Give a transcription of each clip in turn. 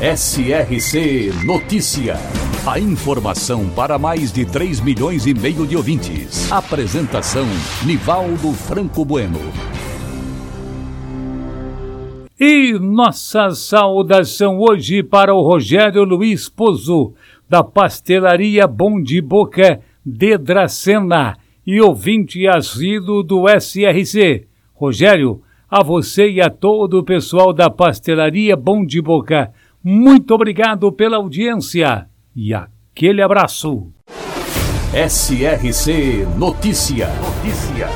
SRC Notícia. A informação para mais de 3 milhões e meio de ouvintes. Apresentação Nivaldo Franco Bueno. E nossa saudação hoje para o Rogério Luiz Pozo, da Pastelaria Bom de Boca de Dracena e ouvinte assíduo do SRC. Rogério, a você e a todo o pessoal da Pastelaria Bom de Boca, muito obrigado pela audiência e aquele abraço. SRC Notícia. Notícia.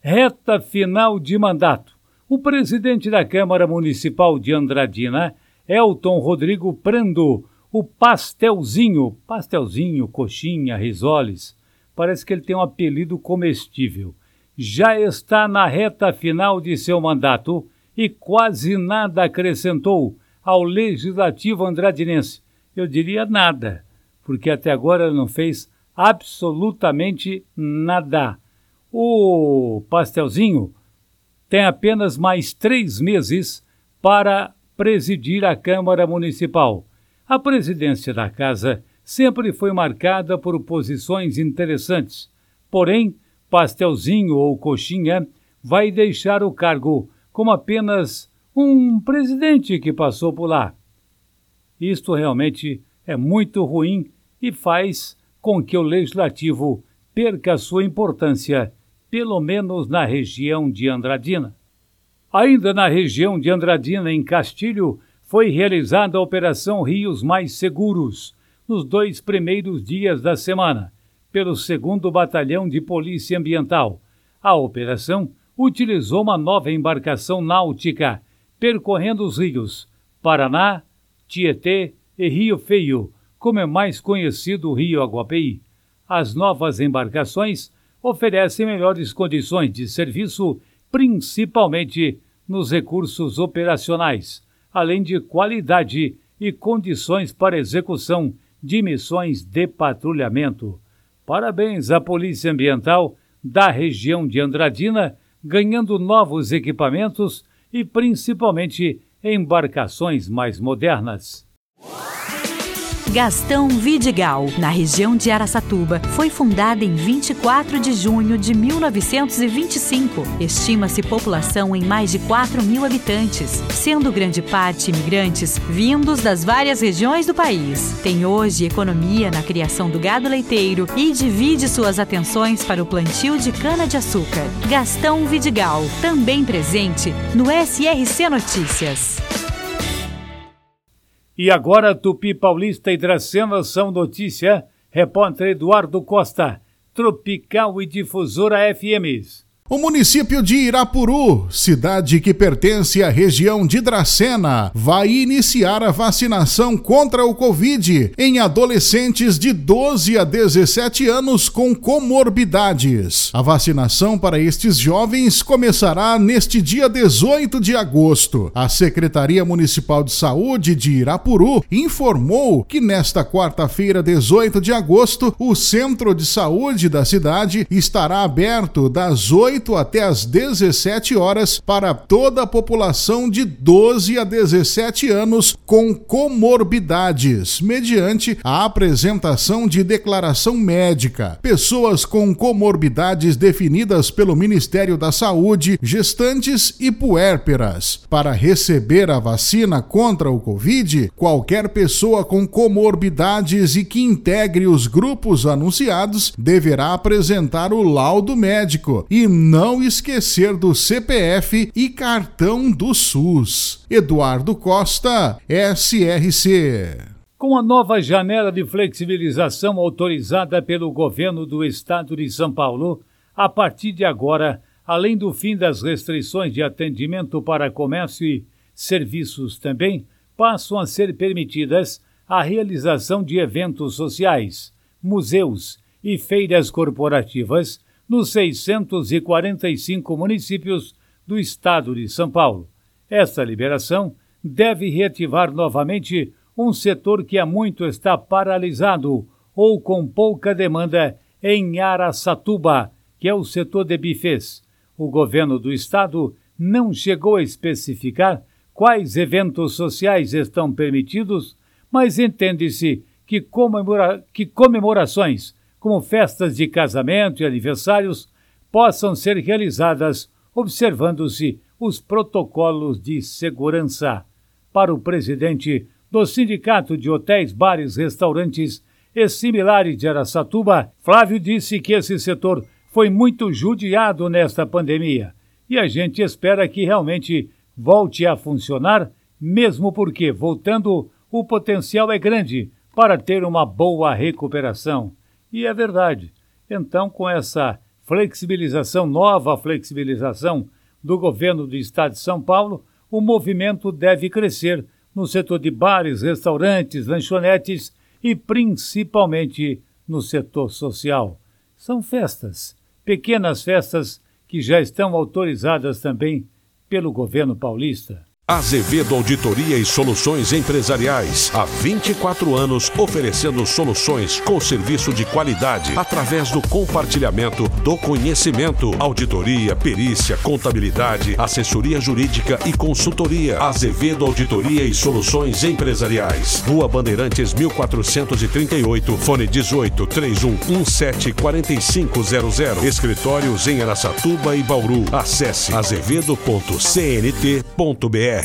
Reta final de mandato. O presidente da Câmara Municipal de Andradina, Elton Rodrigo Prando, o pastelzinho, pastelzinho, coxinha, risoles, parece que ele tem um apelido comestível. Já está na reta final de seu mandato e quase nada acrescentou ao legislativo andradinense. Eu diria nada, porque até agora não fez absolutamente nada. O pastelzinho tem apenas mais três meses para presidir a Câmara Municipal. A presidência da casa sempre foi marcada por posições interessantes. Porém, Pastelzinho ou Coxinha vai deixar o cargo como apenas um presidente que passou por lá. Isto realmente é muito ruim e faz com que o legislativo perca sua importância, pelo menos na região de Andradina. Ainda na região de Andradina, em Castilho, foi realizada a Operação Rios Mais Seguros, nos dois primeiros dias da semana, pelo 2 Batalhão de Polícia Ambiental. A operação utilizou uma nova embarcação náutica, percorrendo os rios Paraná, Tietê e Rio Feio, como é mais conhecido o Rio Aguapeí. As novas embarcações oferecem melhores condições de serviço, principalmente nos recursos operacionais, além de qualidade e condições para execução de missões de patrulhamento. Parabéns à Polícia Ambiental da região de Andradina, ganhando novos equipamentos e principalmente embarcações mais modernas. Gastão Vidigal, na região de Araçatuba, foi fundada em 24 de junho de 1925. Estima-se população em mais de 4 mil habitantes, sendo grande parte imigrantes vindos das várias regiões do país. Tem hoje economia na criação do gado leiteiro e divide suas atenções para o plantio de cana-de-açúcar. Gastão Vidigal, também presente no SRC Notícias. E agora Tupi Paulista e Dracena são notícia. Repórter Eduardo Costa, Tropical e Difusora FMs. O município de Irapuru, cidade que pertence à região de Dracena, vai iniciar a vacinação contra o Covid em adolescentes de 12 a 17 anos com comorbidades. A vacinação para estes jovens começará neste dia 18 de agosto. A Secretaria Municipal de Saúde de Irapuru informou que nesta quarta-feira, 18 de agosto, o centro de saúde da cidade estará aberto das 8 8 até as 17 horas para toda a população de 12 a 17 anos com comorbidades, mediante a apresentação de declaração médica. Pessoas com comorbidades definidas pelo Ministério da Saúde, gestantes e puérperas. Para receber a vacina contra o Covid, qualquer pessoa com comorbidades e que integre os grupos anunciados deverá apresentar o laudo médico e não esquecer do CPF e cartão do SUS. Eduardo Costa, SRC. Com a nova janela de flexibilização autorizada pelo governo do estado de São Paulo, a partir de agora, além do fim das restrições de atendimento para comércio e serviços também, passam a ser permitidas a realização de eventos sociais, museus e feiras corporativas nos 645 municípios do estado de São Paulo. Esta liberação deve reativar novamente um setor que há muito está paralisado ou com pouca demanda em Araçatuba, que é o setor de bifes. O governo do estado não chegou a especificar quais eventos sociais estão permitidos, mas entende-se que, comemora que comemorações, como festas de casamento e aniversários, possam ser realizadas observando-se os protocolos de segurança. Para o presidente do Sindicato de Hotéis, Bares, Restaurantes e Similares de Aracatuba, Flávio disse que esse setor foi muito judiado nesta pandemia e a gente espera que realmente volte a funcionar, mesmo porque, voltando, o potencial é grande para ter uma boa recuperação. E é verdade. Então, com essa flexibilização, nova flexibilização do governo do estado de São Paulo, o movimento deve crescer no setor de bares, restaurantes, lanchonetes e principalmente no setor social. São festas, pequenas festas que já estão autorizadas também pelo governo paulista. Azevedo Auditoria e Soluções Empresariais. Há 24 anos oferecendo soluções com serviço de qualidade através do compartilhamento do conhecimento. Auditoria, perícia, contabilidade, assessoria jurídica e consultoria. Azevedo Auditoria e Soluções Empresariais. Rua Bandeirantes 1438, fone 18 3117 4500. Escritórios em Aracatuba e Bauru. Acesse azevedo.cnt.br.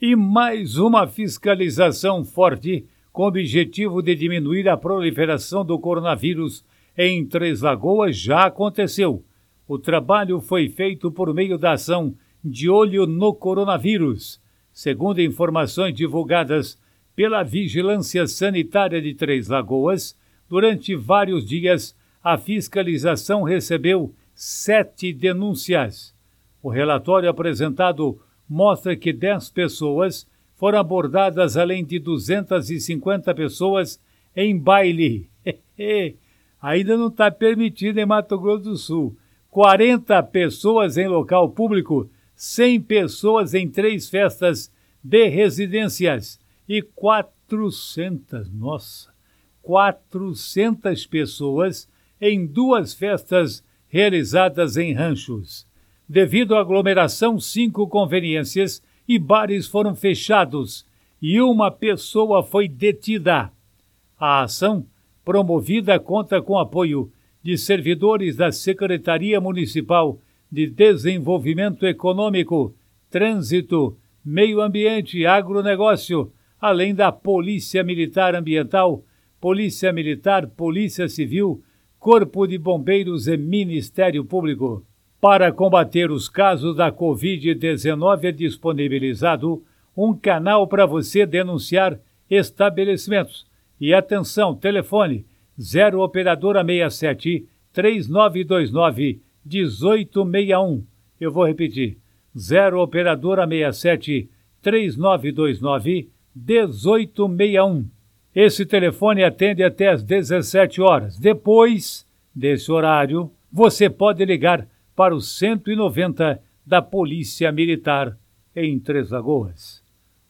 E mais uma fiscalização forte com o objetivo de diminuir a proliferação do coronavírus em Três Lagoas já aconteceu. O trabalho foi feito por meio da ação De Olho no Coronavírus. Segundo informações divulgadas pela Vigilância Sanitária de Três Lagoas, durante vários dias a fiscalização recebeu sete denúncias. O relatório apresentado mostra que 10 pessoas foram abordadas, além de 250 pessoas em baile. Ainda não está permitido em Mato Grosso do Sul. 40 pessoas em local público, 100 pessoas em três festas de residências e 400, nossa, 400 pessoas em duas festas realizadas em ranchos. Devido à aglomeração, cinco conveniências e bares foram fechados e uma pessoa foi detida. A ação, promovida, conta com apoio de servidores da Secretaria Municipal de Desenvolvimento Econômico, Trânsito, Meio Ambiente e Agronegócio, além da Polícia Militar Ambiental, Polícia Militar, Polícia Civil, Corpo de Bombeiros e Ministério Público. Para combater os casos da Covid-19, é disponibilizado um canal para você denunciar estabelecimentos. E atenção, telefone 0 Operadora 67 3929 1861. Eu vou repetir. 0 Operadora 67 3929 1861. Esse telefone atende até às 17 horas. Depois desse horário, você pode ligar para o 190 da Polícia Militar em Três Lagoas.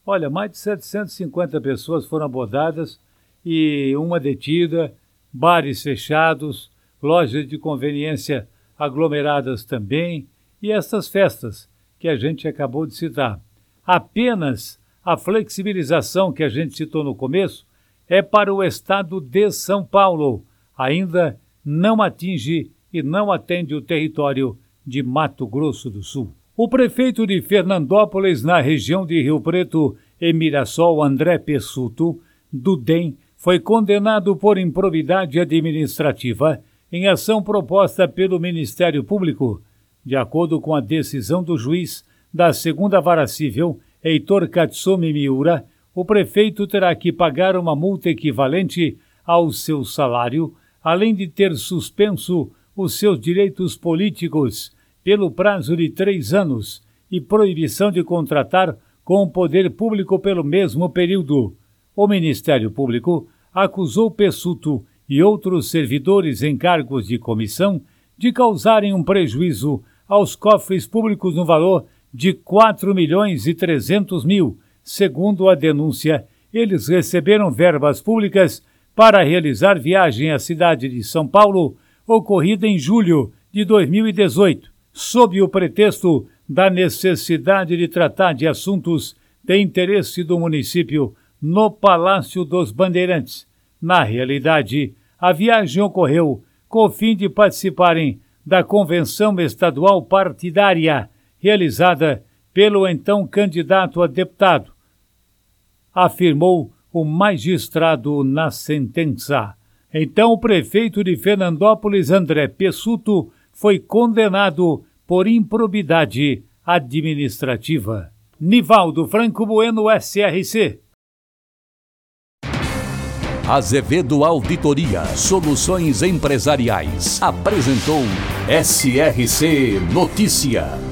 Olha, mais de 750 pessoas foram abordadas e uma detida, bares fechados, lojas de conveniência aglomeradas também e essas festas que a gente acabou de citar. Apenas a flexibilização que a gente citou no começo é para o estado de São Paulo. Ainda não atinge e não atende o território de Mato Grosso do Sul. O prefeito de Fernandópolis, na região de Rio Preto, e Mirassol, André Pessuto, do DEM, foi condenado por improbidade administrativa em ação proposta pelo Ministério Público. De acordo com a decisão do juiz da segunda vara civil, Heitor Katsumi Miura, o prefeito terá que pagar uma multa equivalente ao seu salário, além de ter suspenso os seus direitos políticos pelo prazo de três anos e proibição de contratar com o poder público pelo mesmo período. O Ministério Público acusou Pessuto e outros servidores em cargos de comissão de causarem um prejuízo aos cofres públicos no valor de 4 milhões e 300 mil. Segundo a denúncia, eles receberam verbas públicas para realizar viagem à cidade de São Paulo, ocorrida em julho de 2018, sob o pretexto da necessidade de tratar de assuntos de interesse do município no Palácio dos Bandeirantes. Na realidade, a viagem ocorreu com o fim de participarem da convenção estadual partidária realizada pelo então candidato a deputado, afirmou o magistrado na sentença. Então, o prefeito de Fernandópolis, André Pessuto, foi condenado por improbidade administrativa. Nivaldo Franco Bueno, SRC. Azevedo Auditoria Soluções Empresariais apresentou SRC Notícia.